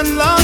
and love.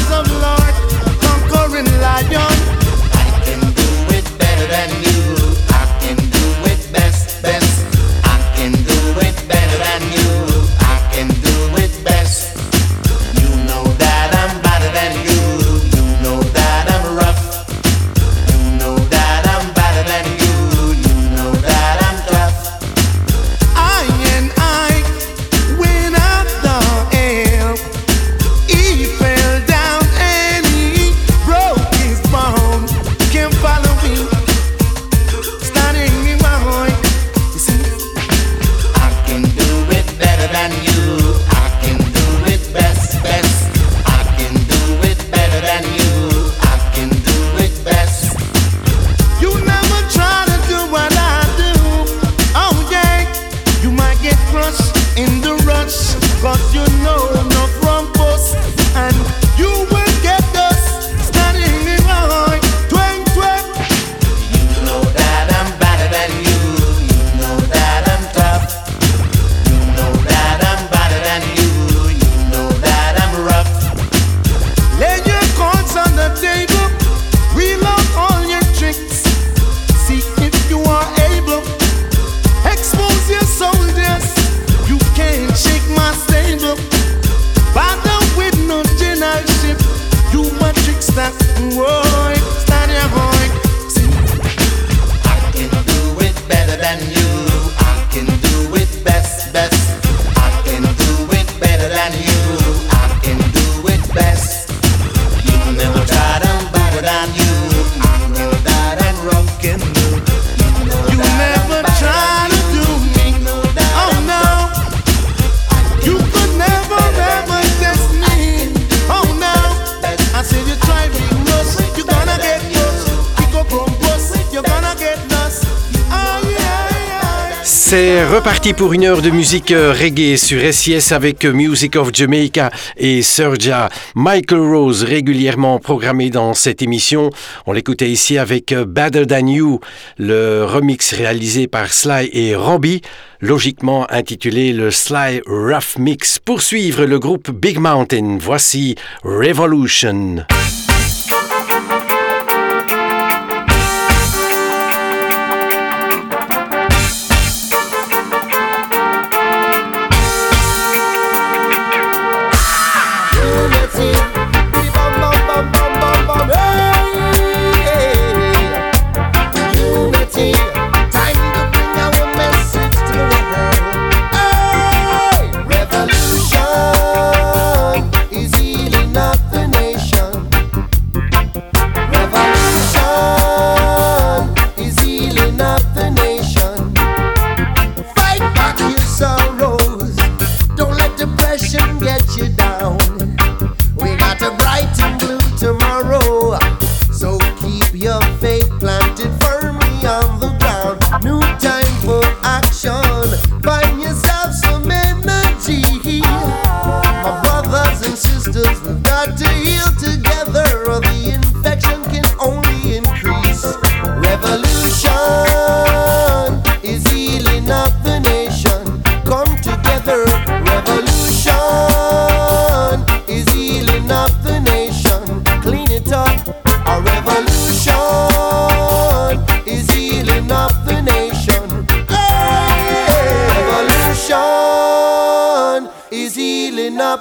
C'est reparti pour une heure de musique euh, reggae sur SIS avec euh, Music of Jamaica et Sergia. Michael Rose, régulièrement programmé dans cette émission. On l'écoutait ici avec euh, Better Than You, le remix réalisé par Sly et Robbie, logiquement intitulé le Sly Rough Mix. Pour suivre le groupe Big Mountain, voici Revolution.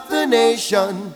the nation.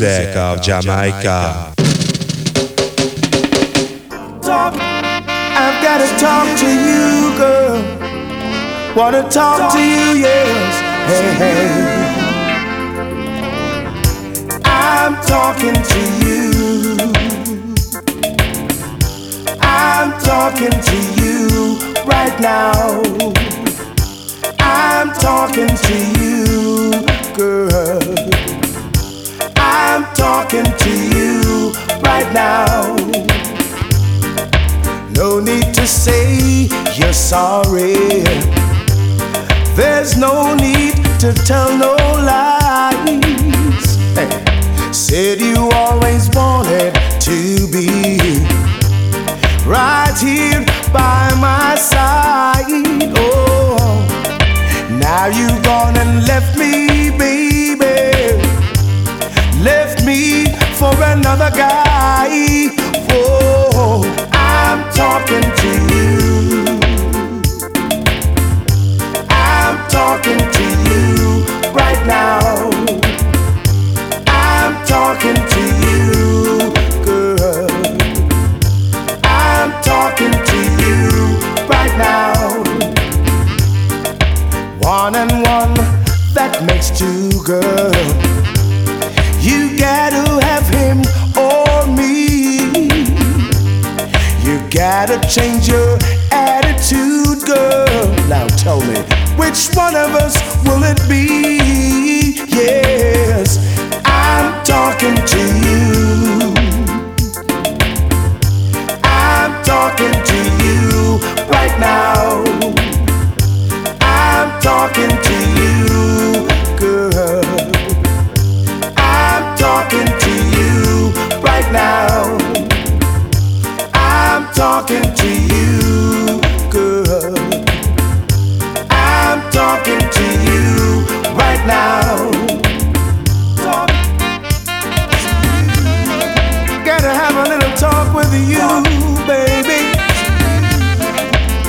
Music of Jamaica. Talk, I've got to talk to you, girl. Wanna talk to you, yes. Hey, hey. I'm talking to you. I'm talking to you right now. I'm talking to you, girl. I'm talking to you right now. No need to say you're sorry. There's no need to tell no lies. Hey. Said you always wanted to be right here by my side. Oh, now you've gone and left me, baby left me for another guy. Whoa, I'm talking to you. I'm talking to you right now. I'm talking to you, girl. I'm talking to you right now. One and one, that makes two, girl. Gotta change your attitude, girl. Now tell me, which one of us will it be? Yes, I'm talking to you. I'm talking to you right now. I'm talking to you, girl I'm talking to you right now. Talking to you, girl. I'm talking to you right now. Gotta have a little talk with you, baby.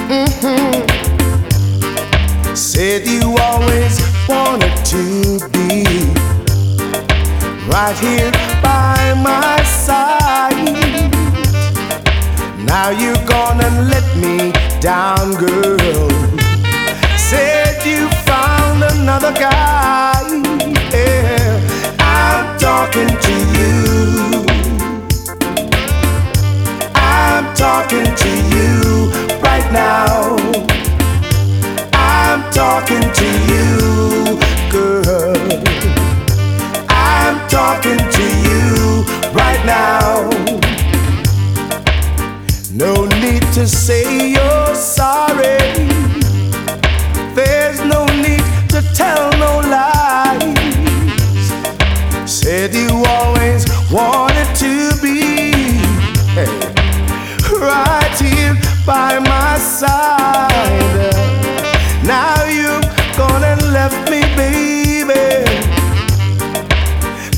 Mm-hmm. Said you always wanted to be right here by my side. Now you're gonna let me down, girl. Said you found another guy. Yeah, I'm talking to you. I'm talking to you right now. I'm talking to you, girl. I'm talking to you right now. No need to say you're sorry. There's no need to tell no lies. Said you always wanted to be hey, right here by my side. Now you've gone and left me, baby.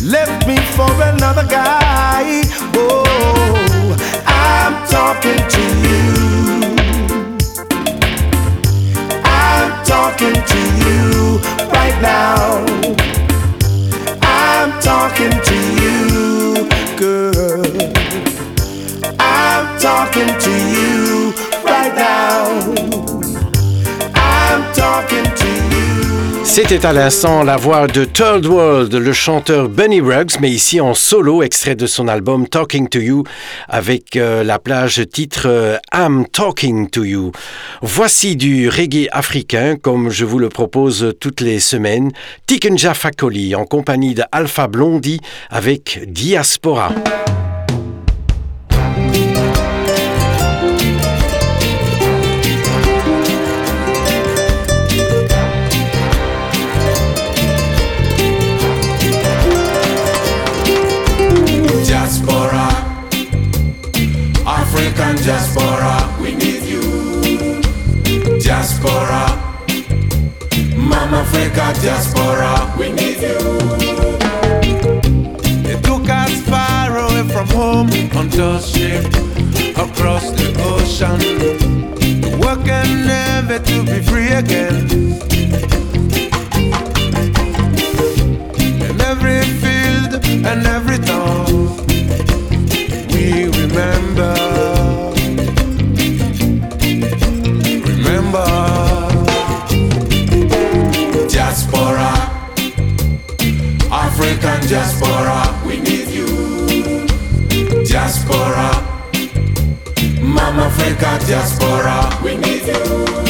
Left me for another guy. Oh, talking to you. I'm talking to you right now. I'm talking to you, girl. C'était à l'instant la voix de Third World, le chanteur Bunny Ruggs, mais ici en solo, extrait de son album Talking to You, avec euh, la plage titre euh, I'm Talking to You. Voici du reggae africain, comme je vous le propose toutes les semaines, Tikenja Fakoli, en compagnie de Alpha Blondie, avec. Diaspora, diaspora, we need you. Diaspora, Mama Africa diaspora, we need you. They took us far away from home on those ship across the ocean, working never to be free again. In every field and every African diaspora, we need you. Diaspora, Mama Africa diaspora, we need you.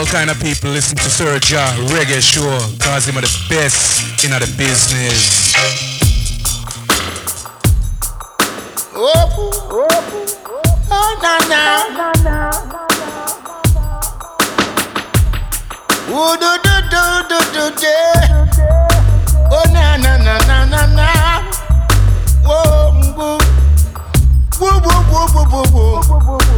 all kind of people listen to Sir Ja Reggae Show cause him are the best in the business. Oh, oh, oh, na, na. Oh, do, do, do, do, do. Oh, na, na, na, na, na, na. Whoa, whoa, whoa, whoa, whoa, whoa, whoa.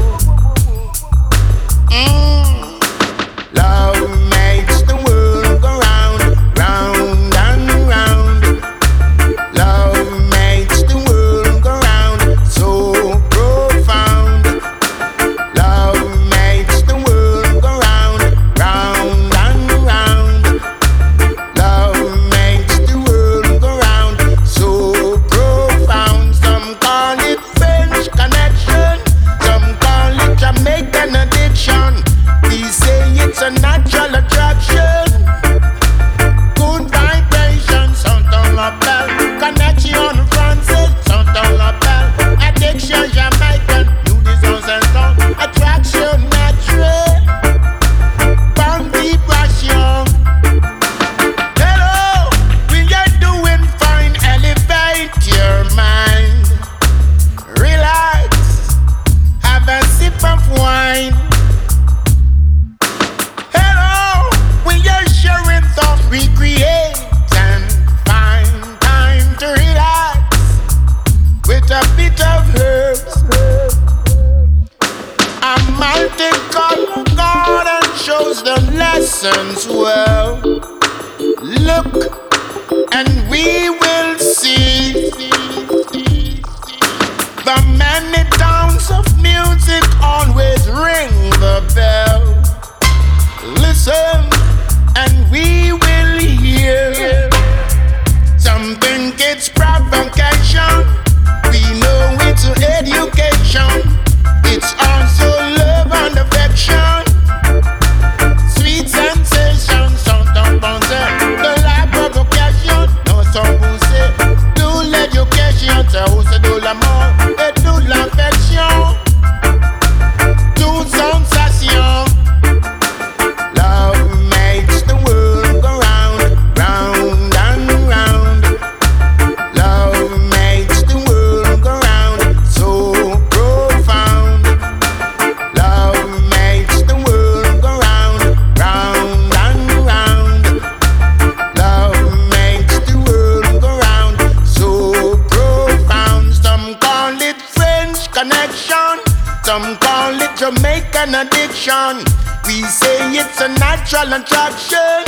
physical attraction.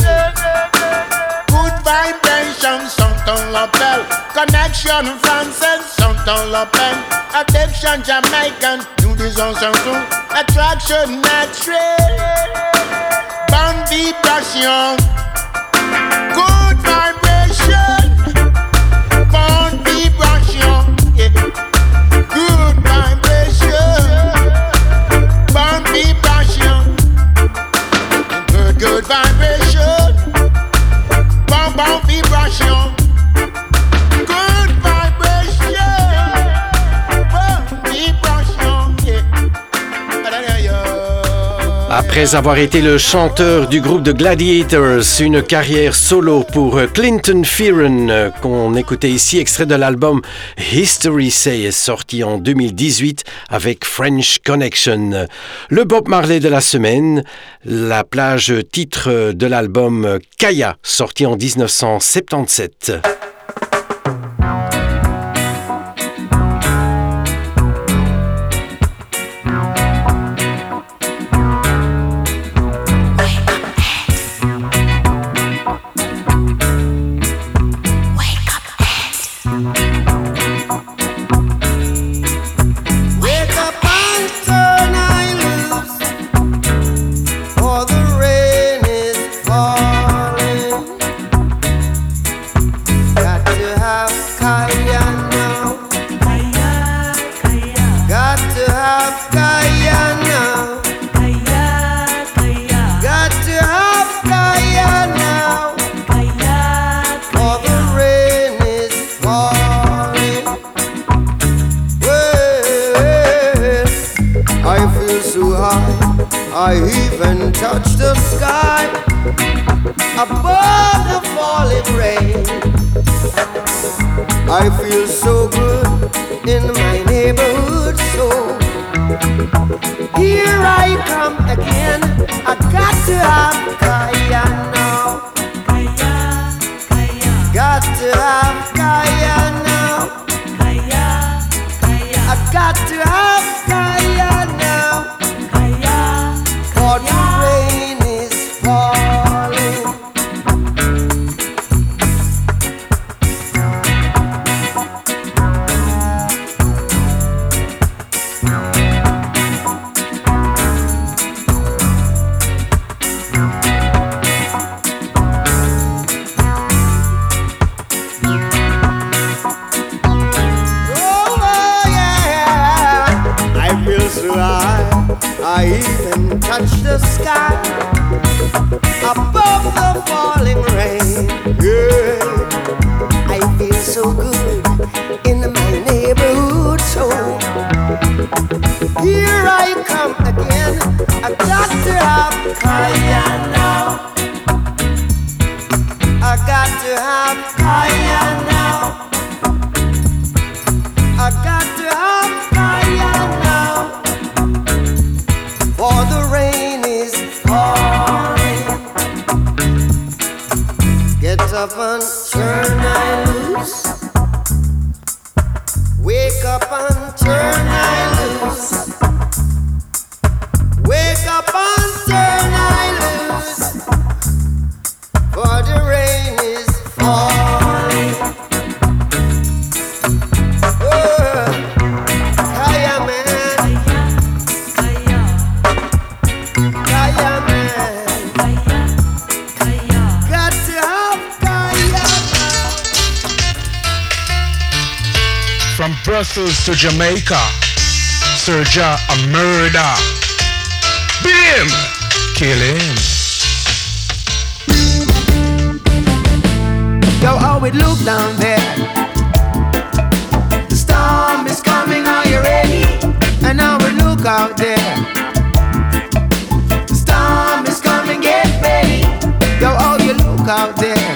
Good vibration, something lapel. Connection France something lapel. Addiction Jamaican, new design something. Attraction natural. Bon vibration. Good. Après avoir été le chanteur du groupe de Gladiators, une carrière solo pour euh, Clinton Fearon, euh, qu'on écoutait ici, extrait de l'album History Say, sorti en 2018 avec French Connection. Le Bob Marley de la semaine, la plage titre euh, de l'album Kaya, sorti en 1977. I feel so good. Jamaica. Serja a murder. Beat him. Kill him. Yo, how it look down there? The storm is coming, are you ready? And now we look out there. The storm is coming, get ready. Yo, how you look out there?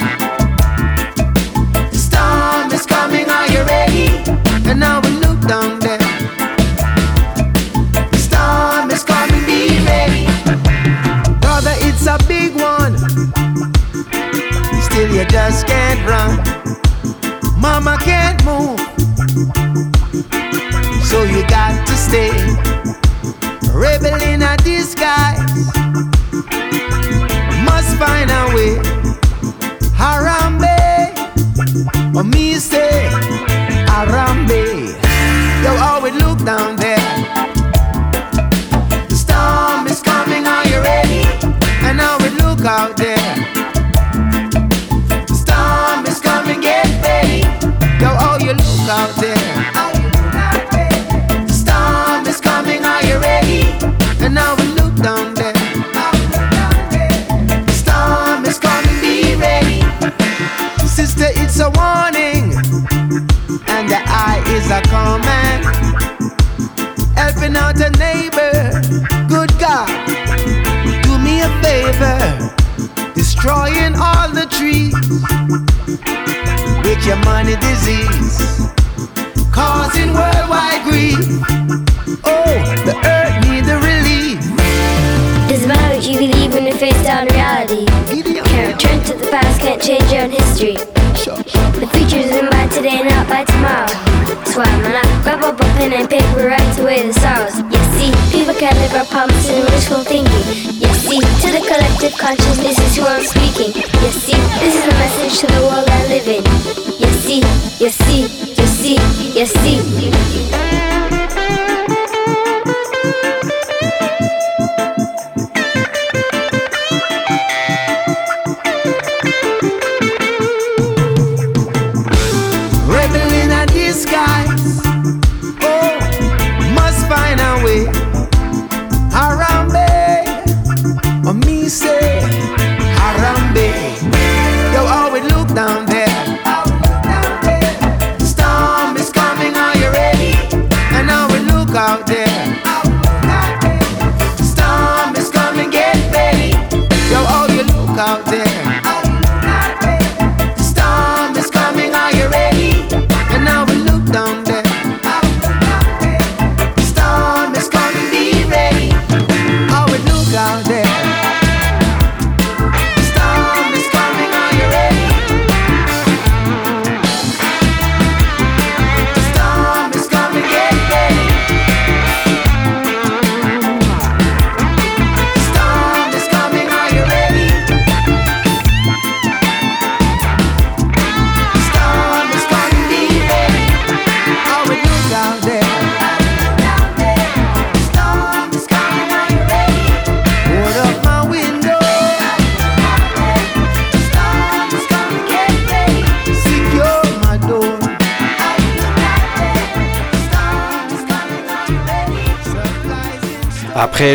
The storm is coming, are you ready? And now we.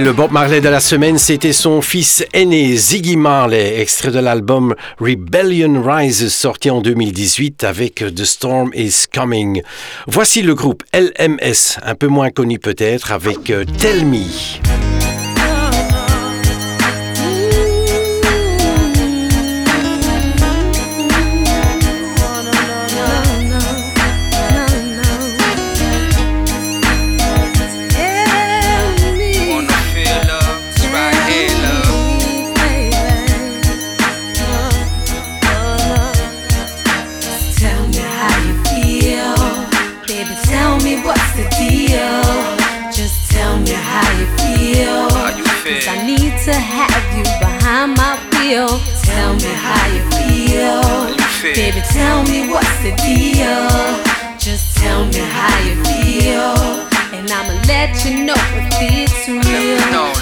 le Bob Marley de la semaine, c'était son fils aîné Ziggy Marley, extrait de l'album Rebellion Rises sorti en 2018 avec The Storm is Coming. Voici le groupe LMS, un peu moins connu peut-être, avec euh, Tell Me. you know if it's real.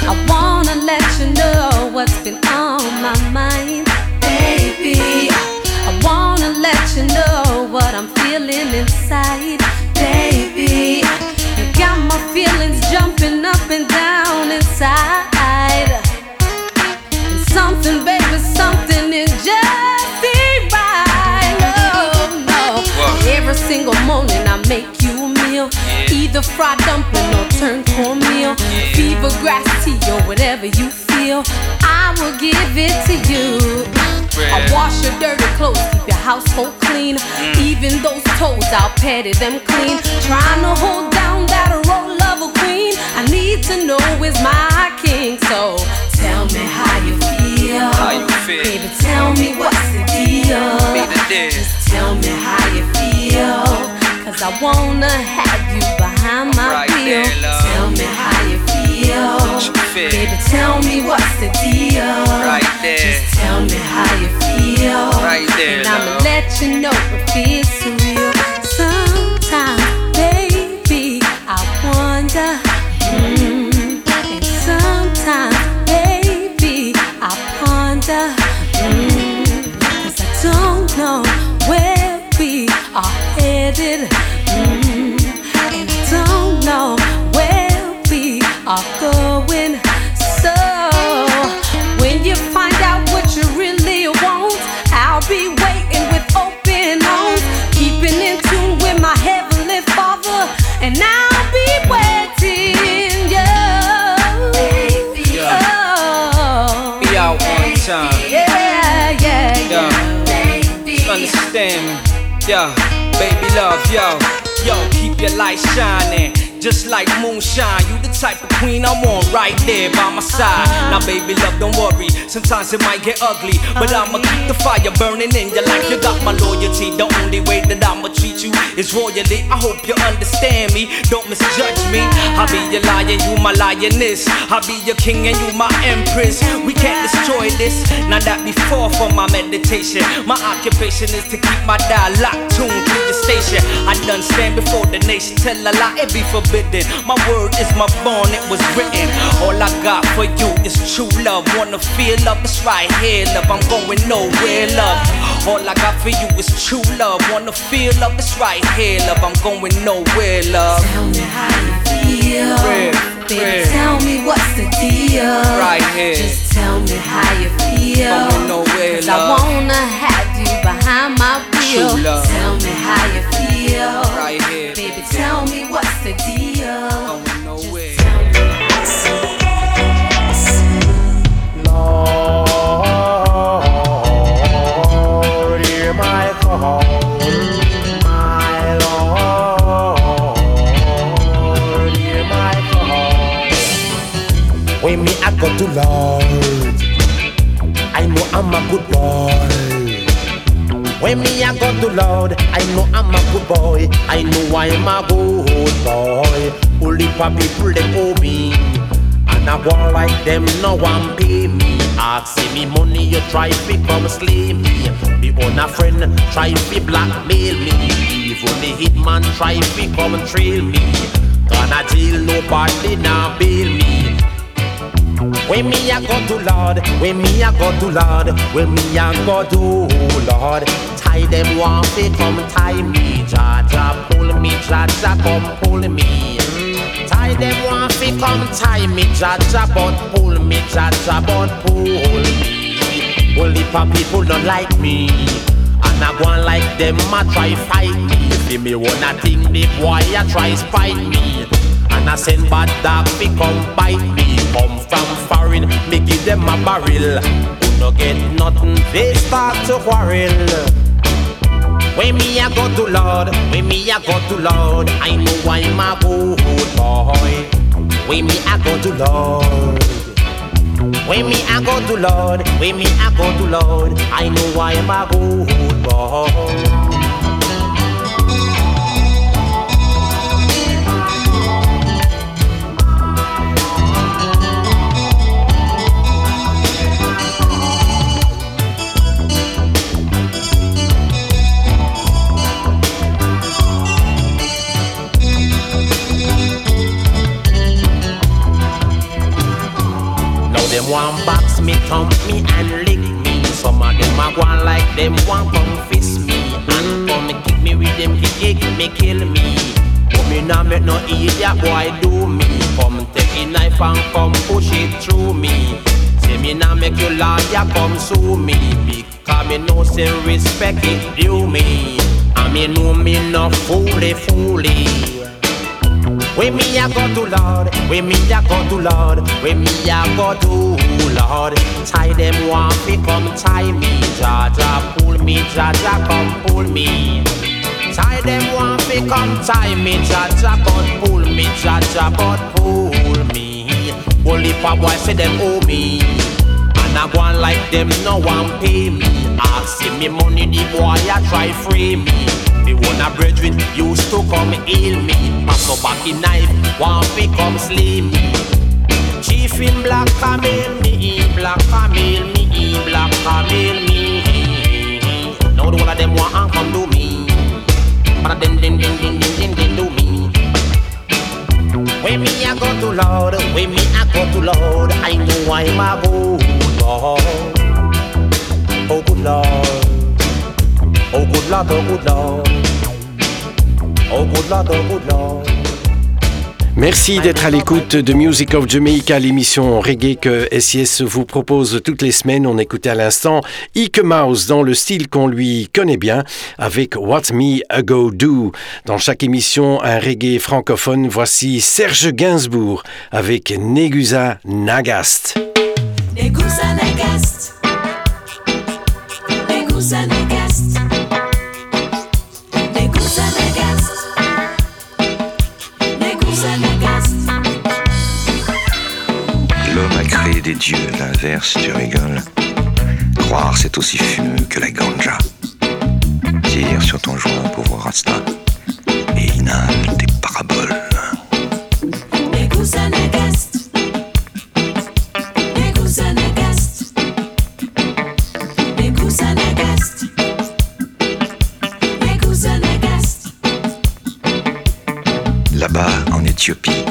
I wanna let you know what's been on my mind, baby. I wanna let you know what I'm feeling inside, baby. You got my feelings jumping up and down inside. And something, baby, something is just right. Oh, no. Every single morning I make you a meal, either fried dumpling or turn cornmeal, fever grass tea or whatever you feel, I will give it to you. I wash your dirty clothes, keep your household clean. Mm. Even those toes, I'll petty them clean. Trying to hold down that role of a queen. I need to know is my king. So tell me how you feel. How you feel? Baby, tell me what's the deal. Be the deal. Just tell me how you feel. Cause I wanna have you behind my Right wheel. there. Tell me how you feel. You feel? Baby, tell me what's the deal. Right there. Just tell me how you feel. Right there, And I'ma let you know if it's real. Yeah, baby love, yo. Yo, keep your light shining. Just like moonshine, you the type of queen I want right there by my side. Now, baby, love, don't worry. Sometimes it might get ugly, but I'ma keep the fire burning in you like you got my loyalty. The only way that I'ma treat you is royally. I hope you understand me. Don't misjudge me. I'll be your lion, you my lioness. I'll be your king and you my empress. We can't destroy this. Now that we before for my meditation, my occupation is to keep my dial locked tuned to your station. I done stand before the nation, tell a lie, it be forbidden. My word is my bond, it was written. All I got for you is true love. Wanna feel love, it's right here, love. I'm going nowhere, love. All I got for you is true love. Wanna feel love, it's right here, love. I'm going nowhere, love. Tell me how you feel. Baby, tell me what's the deal. Right here. Just tell me how you feel. Going nowhere, 'Cause I love. wanna have behind my wheel. True love. Tell me how you feel. Right here. Baby, tell me what's the deal. Going nowhere. Lord, hear my call, my Lord, hear my call. When me I go to Lord, I know I'm a good boy. When me I go to Lord, I know I'm a good boy. I know I'm a good boy. Only for people they owe me. And I go like them, no one pay me. Asking me money, you try to come slay me. Me own a friend, try to blackmail me. Even the hitman try to come trail me. Gonna jail, nobody now bail me. When me a go to Lord, when me a go to Lord, when me a go to Lord, tie them one fi come tie me, Jah pull me, Jah come pull me. Tie them one fi come tie me, Jah but pull me, Jah but pull me. Only for people don't like me. And I go on like them, a try fight me. See me wanna think the boy a try spite me. And I send bad dog fi come bite me. Come from foreign, me give them a barrel. Who no get nothing, they start to quarrel. When me a go to Lord, when me a go to Lord, I know I'm a good boy. When me a go to Lord. When me I go to Lord, when me I go to Lord, I know I am a good boy. Want box me, thump me and lick me. Some of them a go like them want come fist me and come kick me with them kick, kick me, kill me. But me nah make no idiot boy do me. Come take a knife and come push it through me. Say me nah make you lawyer come sue me because me know say respect it due me. And me know me no fooly fooly. Where me a go to Lord, where me a go to Lord, where me a go to Lord. Tie them want fi come tie me, Jaja pull me, Jaja come pull me. Tie them want fi come tie me, Jaja but pull me, Jaja but pull me. Only pa boy say them owe me. And I on like them no one pay me. Ask me money, the boy I try free me. Me wanna brethren used to come heal me. Pass up back in knife, one fi come slay me. Chief in black camel me, black camel me, black camel me. Now the one of them want and come do me. But then then then then then then then do me. When me I go to Lord, when me I go to Lord, I know I'm a good Lord. Oh good Lord. Merci d'être à l'écoute de Music of Jamaica, l'émission reggae que SIS vous propose toutes les semaines. On écoutait à l'instant Ike Mouse dans le style qu'on lui connaît bien avec What Me A Go Do. Dans chaque émission, un reggae francophone. Voici Serge Gainsbourg avec Negusa Nagast. Negusa Nagast. Des dieux, l'inverse, tu rigoles. Croire, c'est aussi fumeux que la ganja. Tire sur ton joint, pauvre Rasta, et inhale tes paraboles. Là-bas, en Éthiopie,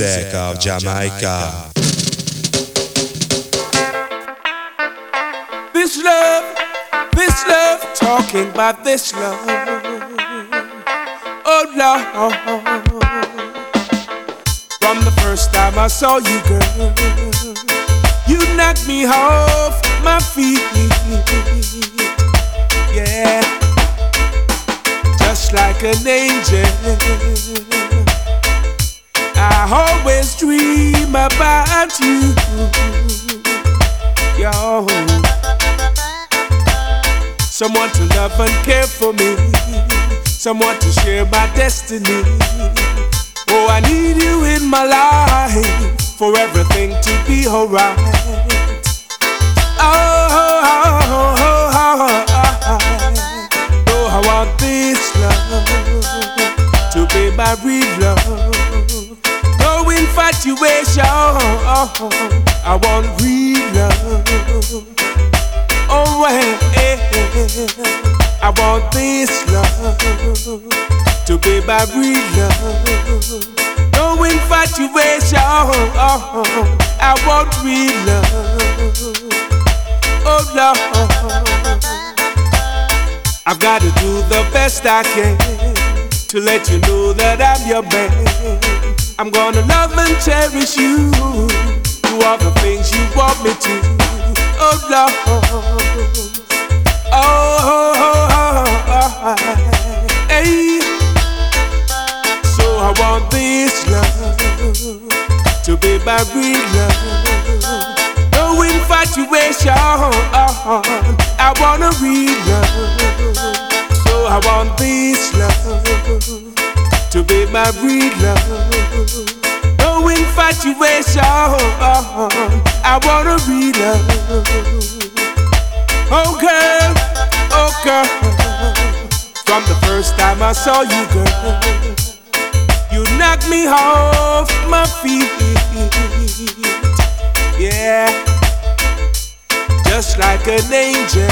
Music of Jamaica. This love, this love, talking about this love. Oh Lord, from the first time I saw you, girl, you knocked me off my feet. Yeah, just like an angel. I always dream about you. Yo. Someone to love and care for me. Someone to share my destiny. Oh, I need you in my life for everything to be alright. Situation. I want real love. Oh, well, I want this love to be my real love. No infatuation. I want real love. Oh, Lord. I've got to do the best I can to let you know that I'm your man. I'm gonna love and cherish you. Do all the things you want me to. Oh Lord. Oh, oh, oh, oh hey. So I want this love to be my real love. No infatuation. I want a real love. So I want this love to be my real love. No infatuation, I wanna real love. Oh girl, oh girl, from the first time I saw you, girl, you knocked me off my feet. Yeah, just like an angel.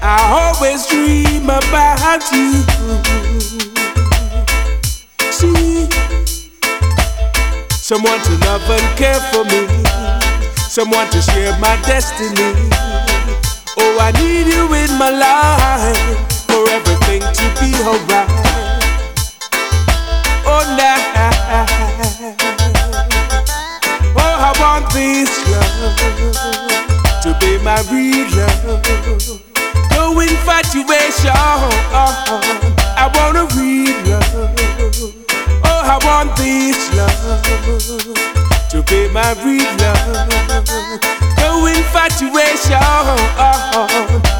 I always dream about you. See, someone to love and care for me, someone to share my destiny. Oh, I need you in my life for everything to be alright. Oh, now, oh, I want this love to be my real love no infatuation. I want a real love. I want this love to be my real love. No infatuation.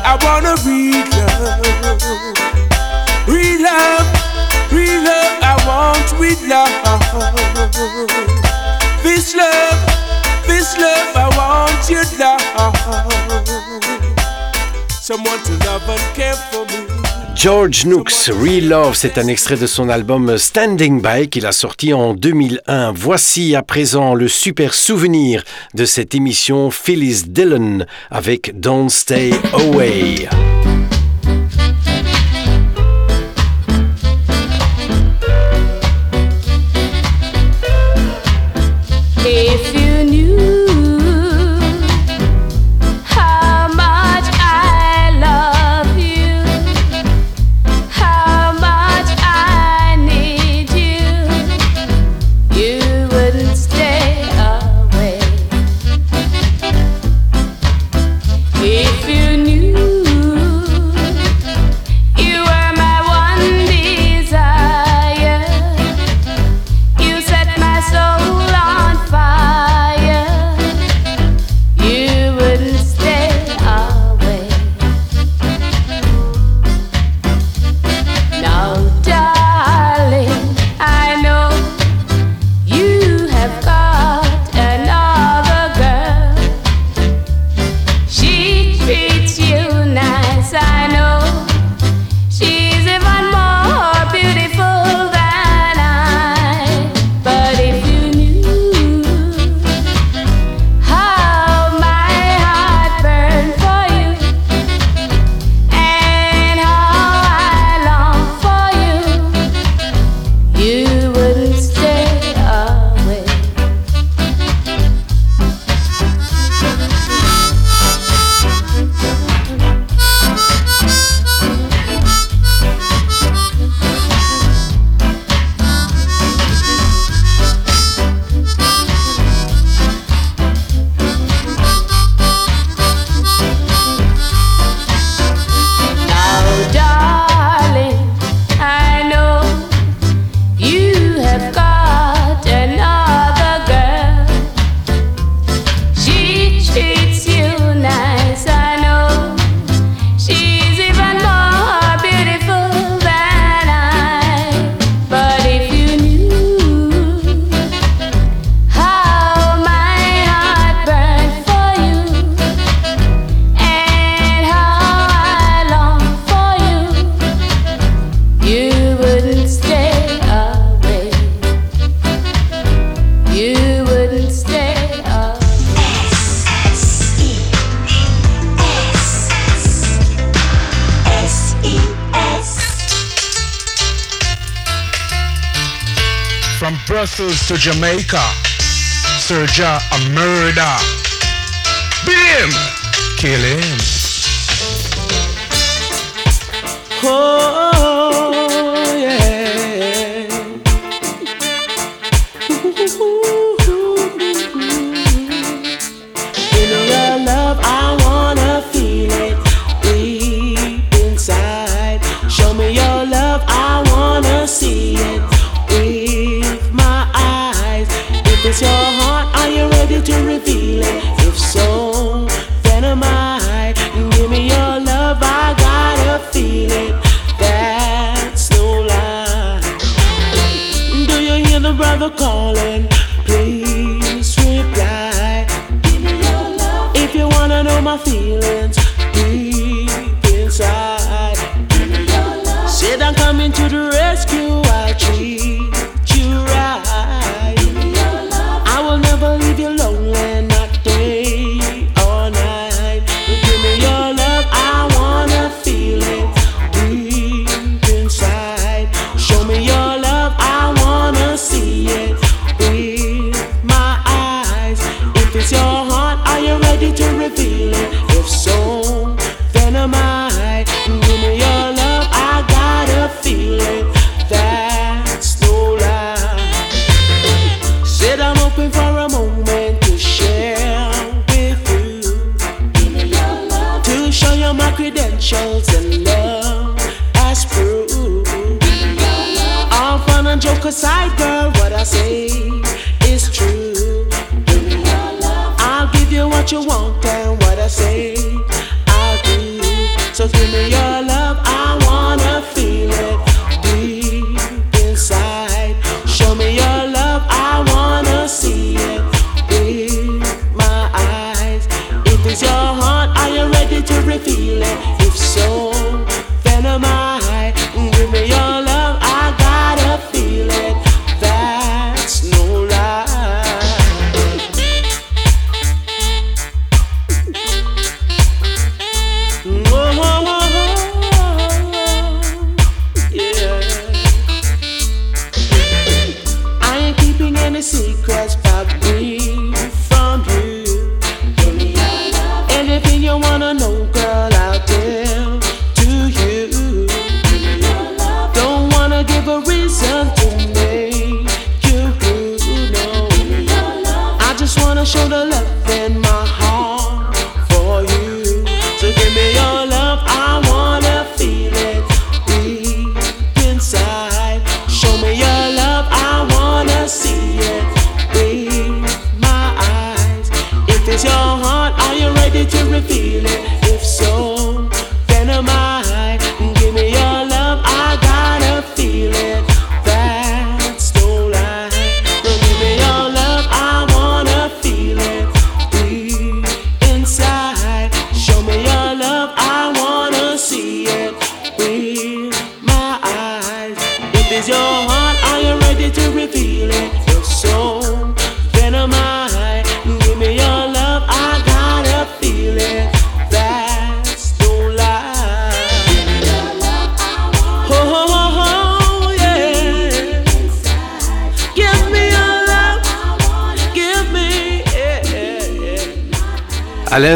I want a real love. Real love, real love. I want real love. This love, this love. I want your love. George Nooks, Real Love, c'est un extrait de son album Standing By qu'il a sorti en 2001. Voici à présent le super souvenir de cette émission Phyllis Dillon avec Don't Stay Away. Jamaica. Serja a murder. Beat him. Kill him. Oh. is your heart? Are you ready to reveal it?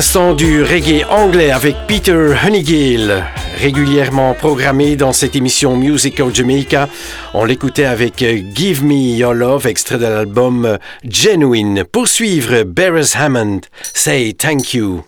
l'instant du reggae anglais avec Peter Honeygill, régulièrement programmé dans cette émission Music of Jamaica. On l'écoutait avec Give Me Your Love, extrait de l'album Genuine. Pour suivre, Barris Hammond, Say Thank You.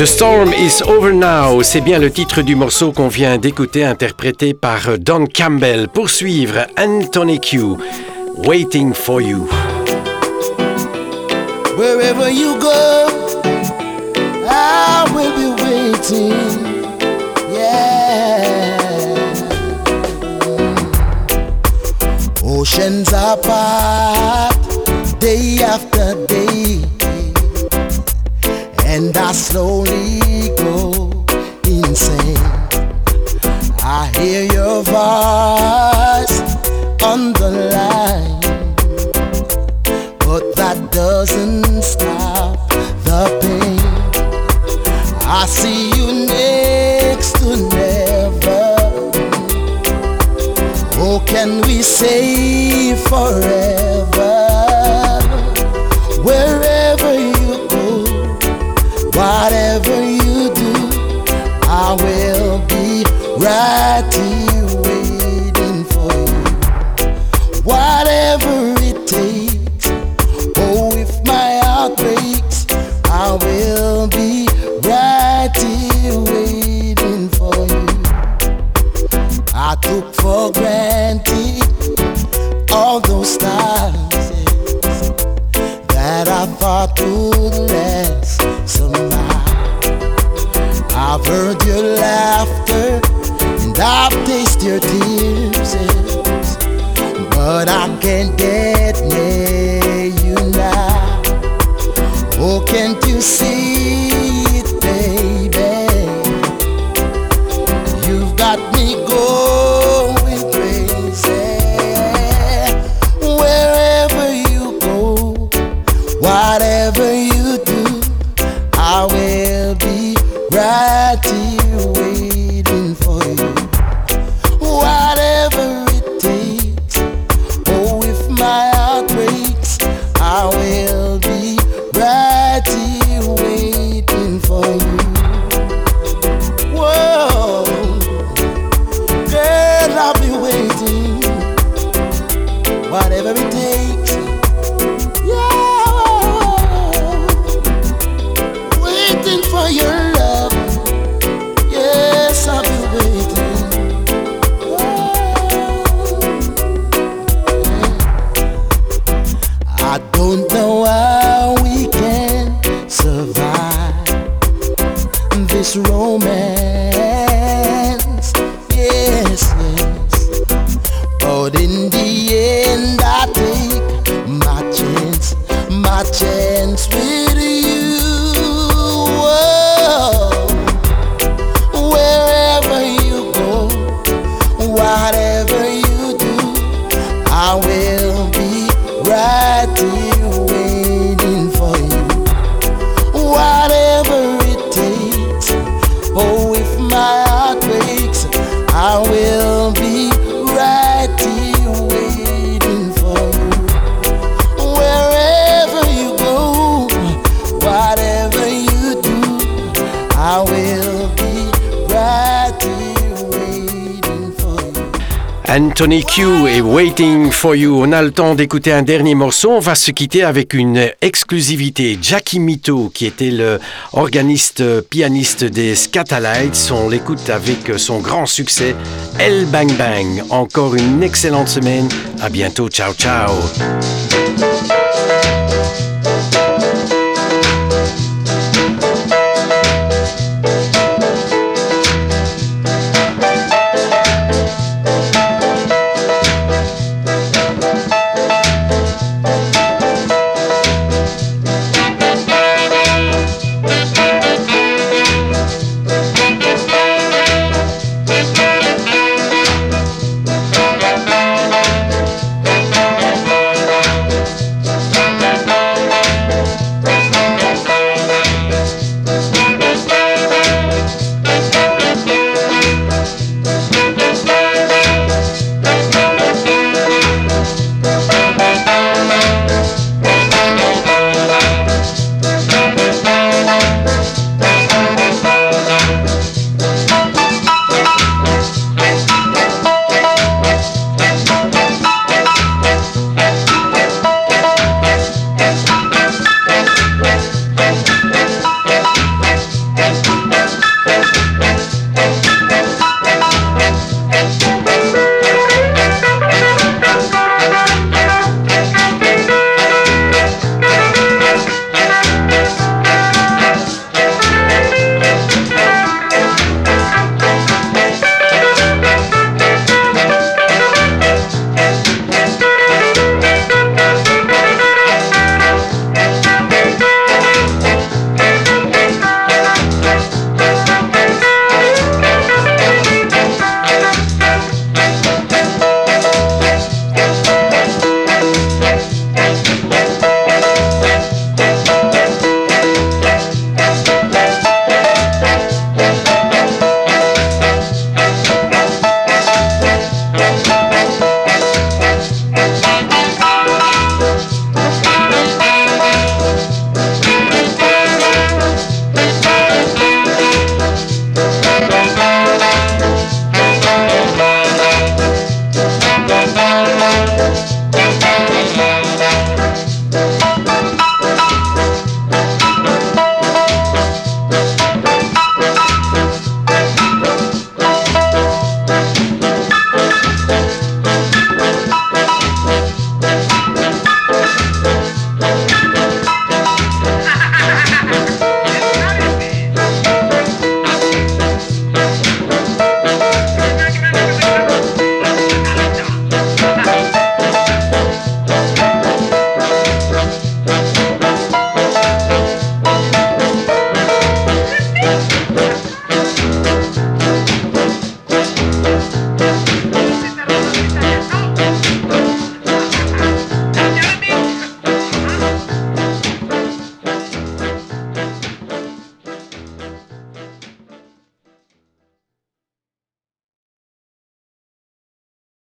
The Storm is Over Now, c'est bien le titre du morceau qu'on vient d'écouter, interprété par Don Campbell. Poursuivre Anthony Q, Waiting for You. Wherever you go, I will be waiting. Yeah. Oceans apart, day after day and I slowly go insane. I hear your voice on the line, but that doesn't stop the pain. I see you next to never. Oh, can we say forever? I took for granted all those stars Anthony Q et Waiting for You. On a le temps d'écouter un dernier morceau. On va se quitter avec une exclusivité. Jackie Mito, qui était le organiste pianiste des Scatalites. On l'écoute avec son grand succès, El Bang Bang. Encore une excellente semaine. À bientôt. Ciao, ciao.